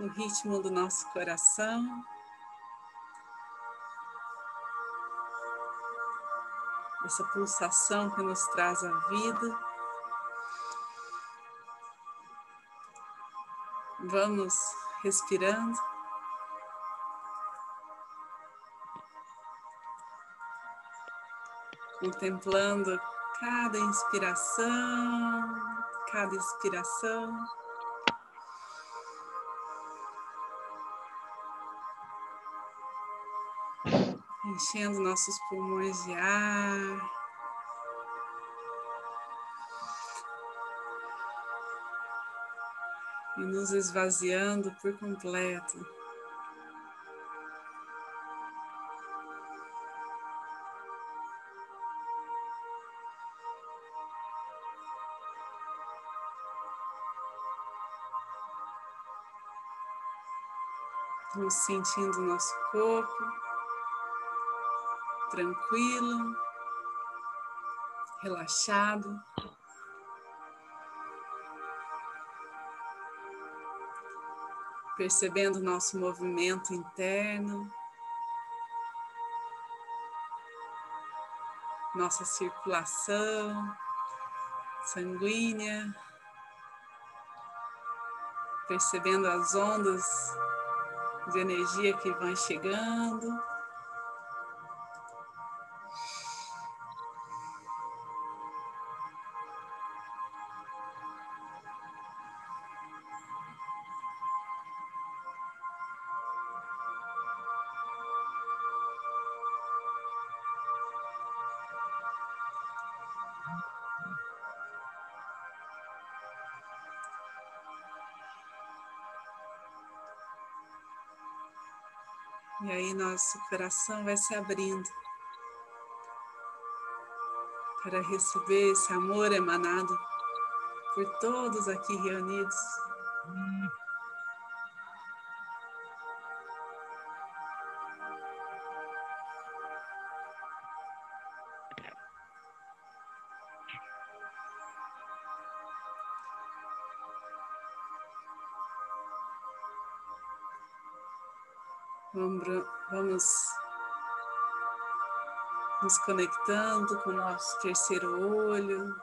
no ritmo do nosso coração. Essa pulsação que nos traz a vida. Vamos respirando. Contemplando cada inspiração, cada expiração. enchendo nossos pulmões de ar. E nos esvaziando por completo. Vamos sentindo nosso corpo tranquilo, relaxado. Percebendo nosso movimento interno, nossa circulação sanguínea, percebendo as ondas de energia que vão chegando. E aí nosso coração vai se abrindo para receber esse amor emanado por todos aqui reunidos. Nos conectando com o nosso terceiro olho,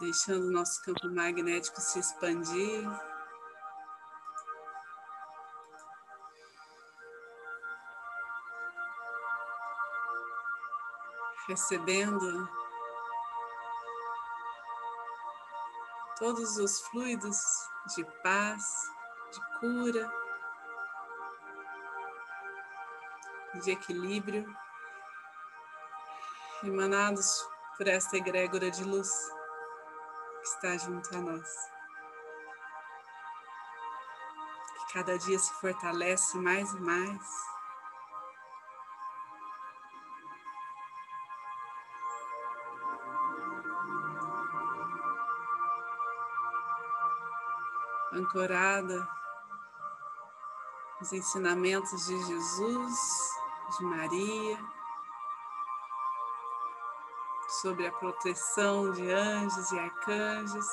deixando o nosso campo magnético se expandir. Recebendo todos os fluidos de paz, de cura. de equilíbrio, emanados por esta egrégora de luz que está junto a nós. Que cada dia se fortalece mais e mais. Ancorada nos ensinamentos de Jesus de Maria, sobre a proteção de anjos e arcanjos.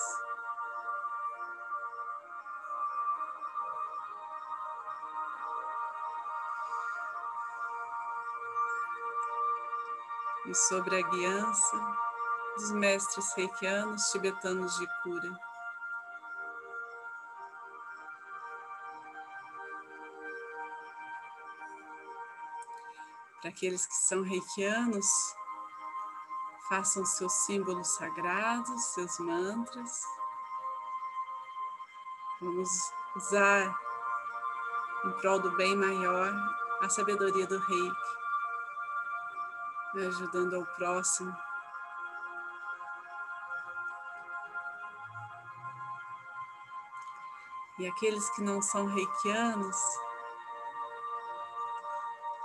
E sobre a guiança dos mestres reikianos tibetanos de cura. Para aqueles que são reikianos, façam seus símbolos sagrados, seus mantras. Vamos usar em prol do bem maior a sabedoria do reiki, ajudando ao próximo. E aqueles que não são reikianos,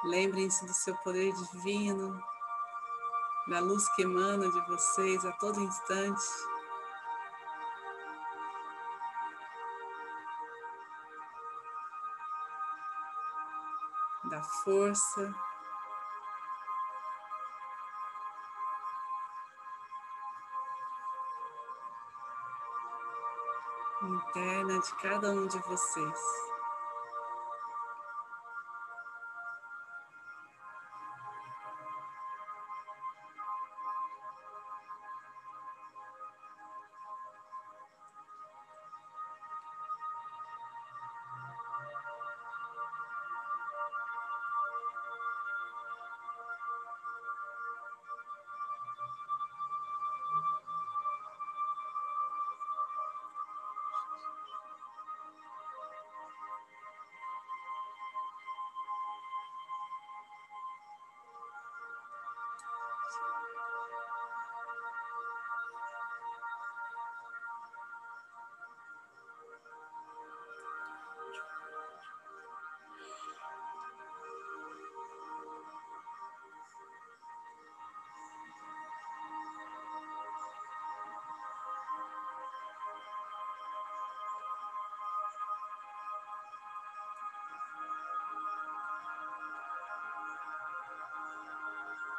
Lembrem-se do seu poder divino, da luz que emana de vocês a todo instante. força. Interna de cada um de vocês.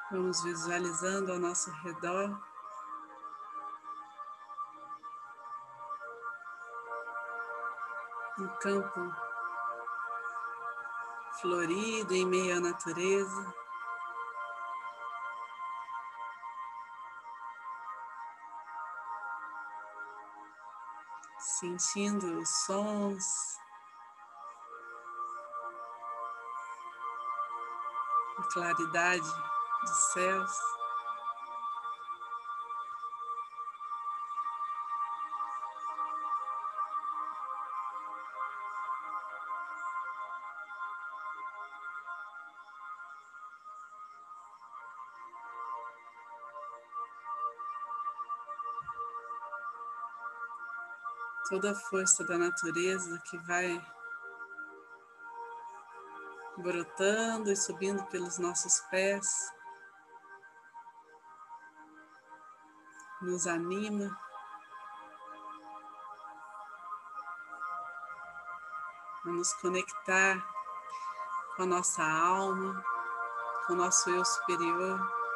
Vamos visualizando ao nosso redor. Um campo florido em meio à natureza. Sentindo os sons, a claridade dos céus. Toda a força da natureza que vai brotando e subindo pelos nossos pés. Nos anima. A nos conectar com a nossa alma, com o nosso eu superior.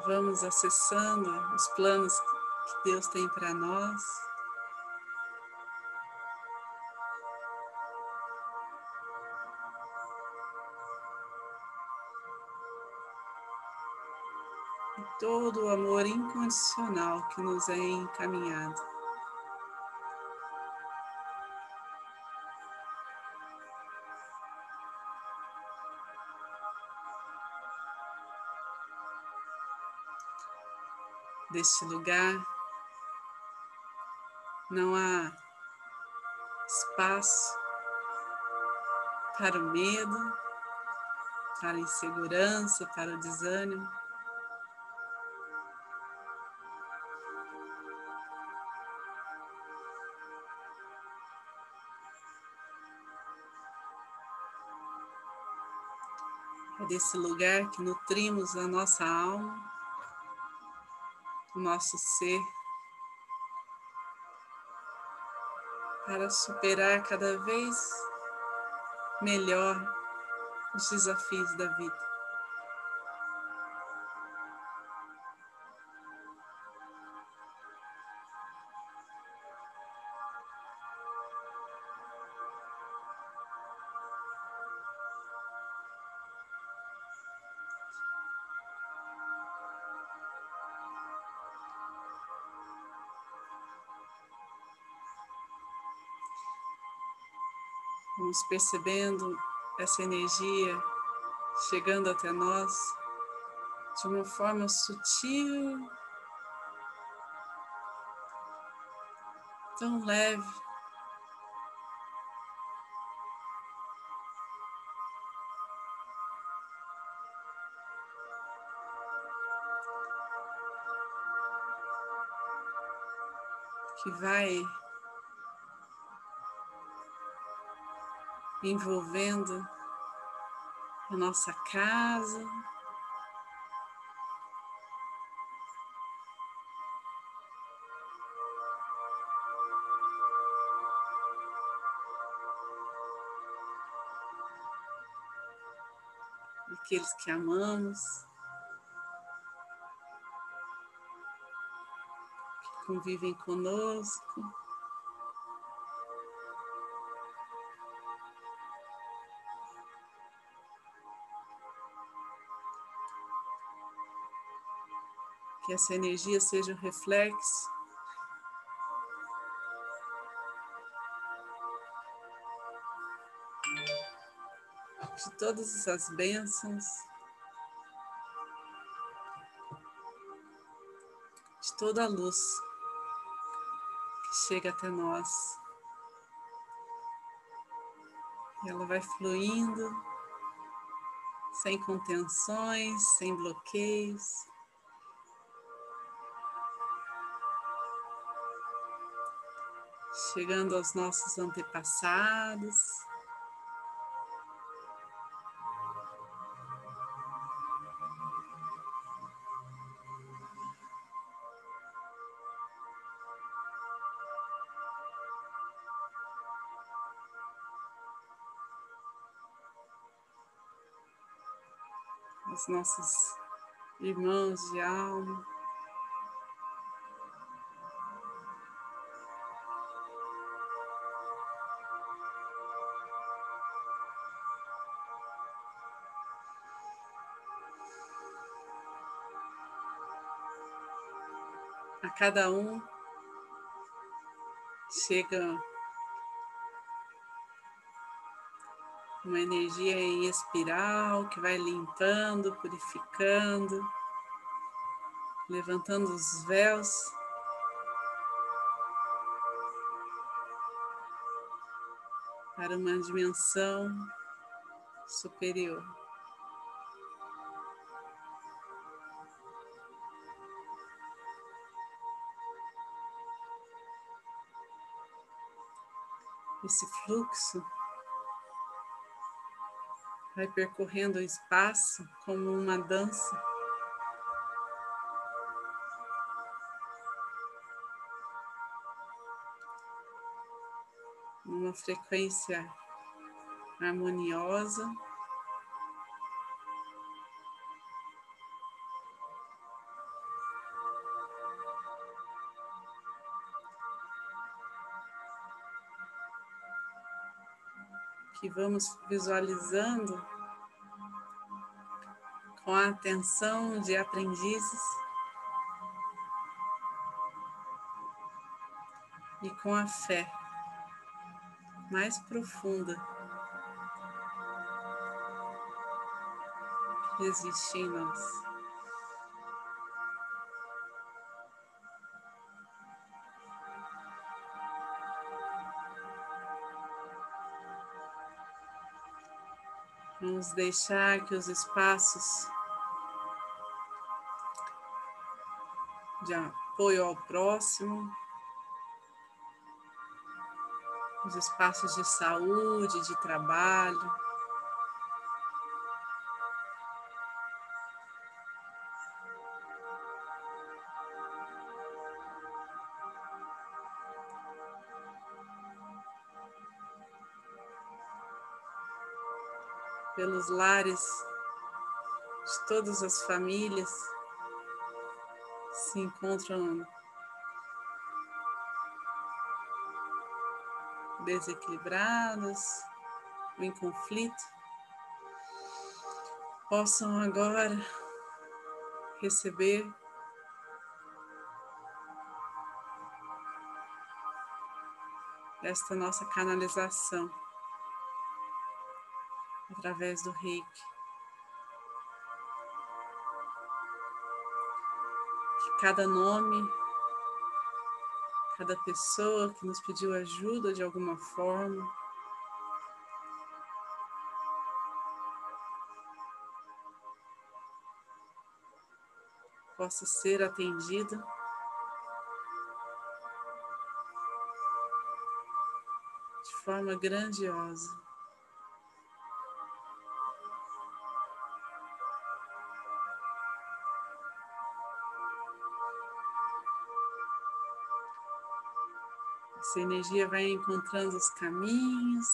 Vamos acessando os planos que Deus tem para nós. E todo o amor incondicional que nos é encaminhado. Deste lugar, não há espaço para o medo, para a insegurança, para o desânimo. É desse lugar que nutrimos a nossa alma o nosso ser para superar cada vez melhor os desafios da vida. Vamos percebendo essa energia chegando até nós de uma forma sutil, tão leve. Que vai envolvendo a nossa casa. Aqueles que amamos, que convivem conosco. Essa energia seja um reflexo de todas essas bênçãos, de toda a luz que chega até nós. Ela vai fluindo sem contenções, sem bloqueios. Chegando aos nossos antepassados. Os nossos irmãos de alma. Cada um chega uma energia em espiral que vai limpando, purificando, levantando os véus. Para uma dimensão superior. Esse fluxo vai percorrendo o espaço como uma dança. Uma frequência harmoniosa. Que vamos visualizando com a atenção de aprendizes e com a fé mais profunda que existe em nós. Vamos deixar que os espaços de apoio ao próximo, os espaços de saúde, de trabalho, pelos lares de todas as famílias se encontram desequilibradas, em conflito, possam agora receber esta nossa canalização através do reiki. Que cada nome, cada pessoa que nos pediu ajuda de alguma forma, possa ser atendida de forma grandiosa. Essa energia vai encontrando os caminhos.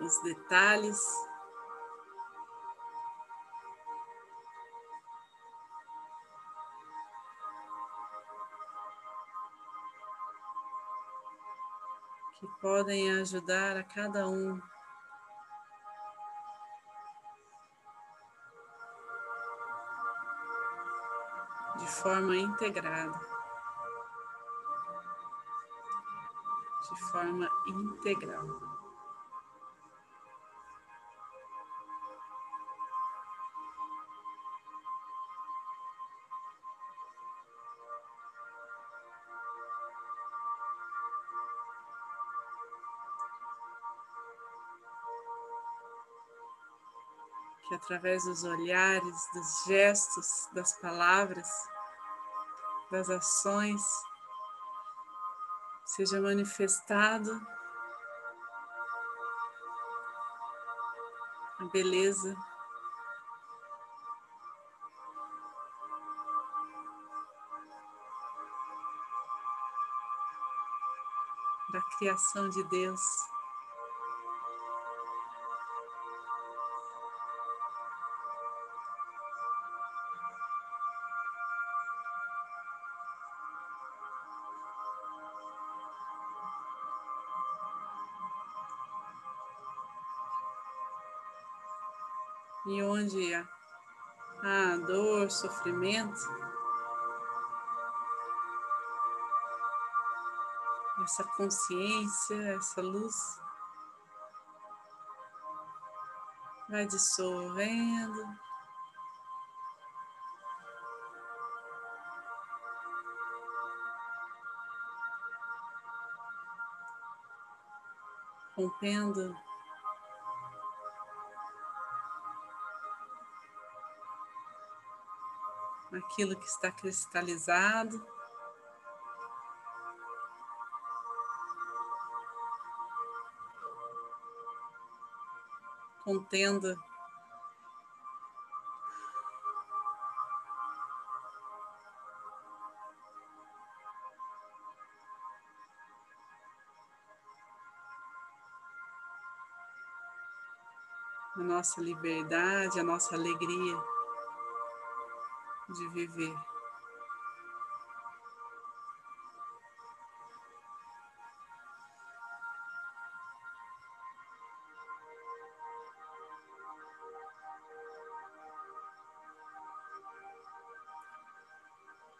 Os detalhes. Que podem ajudar a cada um forma integrada. De forma integral. que através dos olhares, dos gestos, das palavras, das ações, seja manifestado a beleza da criação de Deus. E onde há dor, sofrimento, essa consciência, essa luz vai dissolvendo. Rompendo aquilo que está cristalizado. Contendo a nossa liberdade, a nossa alegria de viver.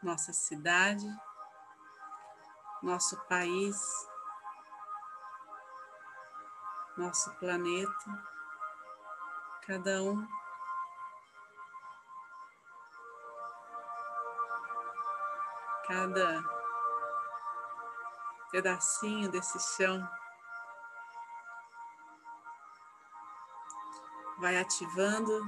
Nossa cidade, nosso país, nosso planeta, cada um cada pedacinho desse chão vai ativando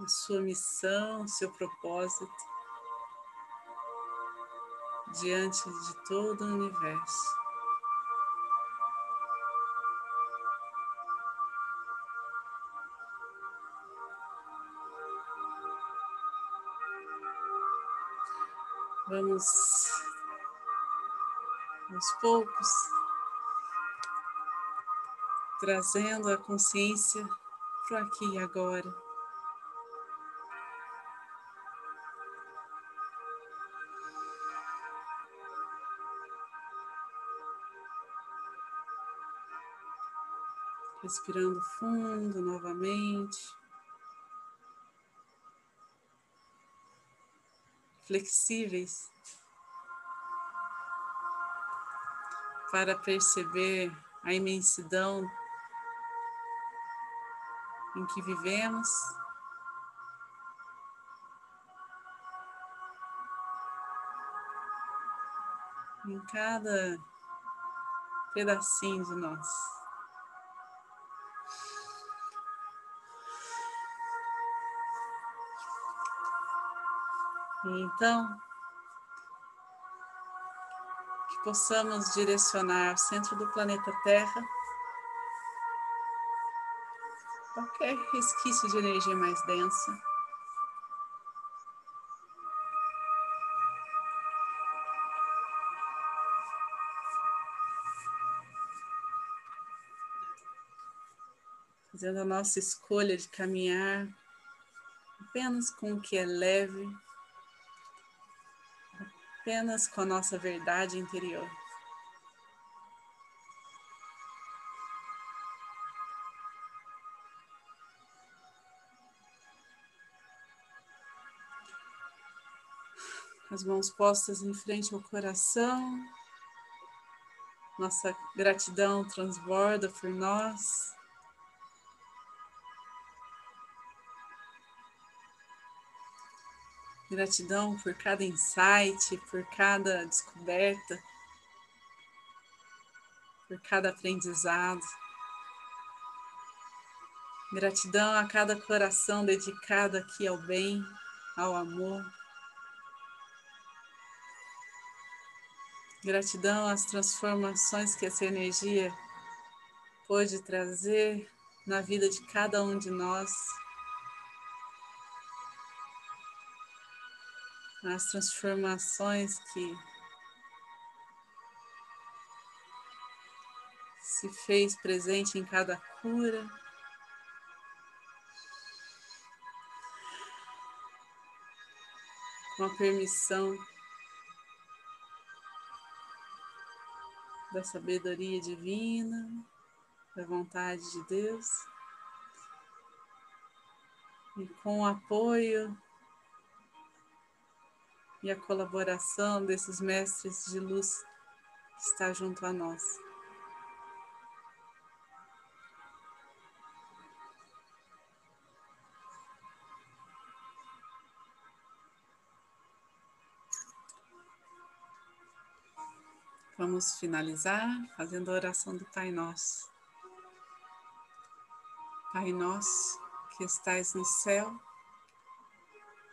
a sua missão, o seu propósito diante de todo o universo. Vamos aos poucos trazendo a consciência para aqui e agora. Respirando fundo novamente. Flexíveis para perceber a imensidão em que vivemos. Em cada pedacinho de nós. E então, que possamos direcionar o centro do planeta Terra qualquer resquício de energia mais densa. Fazendo a nossa escolha de caminhar apenas com o que é leve apenas com a nossa verdade interior. As mãos postas em frente ao coração, nossa gratidão transborda por nós. Gratidão por cada insight, por cada descoberta, por cada aprendizado. Gratidão a cada coração dedicado aqui ao bem, ao amor. Gratidão às transformações que essa energia pôde trazer na vida de cada um de nós. As transformações que se fez presente em cada cura. Com a permissão da sabedoria divina, da vontade de Deus, e com o apoio e a colaboração desses mestres de luz que está junto a nós. Vamos finalizar fazendo a oração do Pai Nosso. Pai Nosso que estais no céu,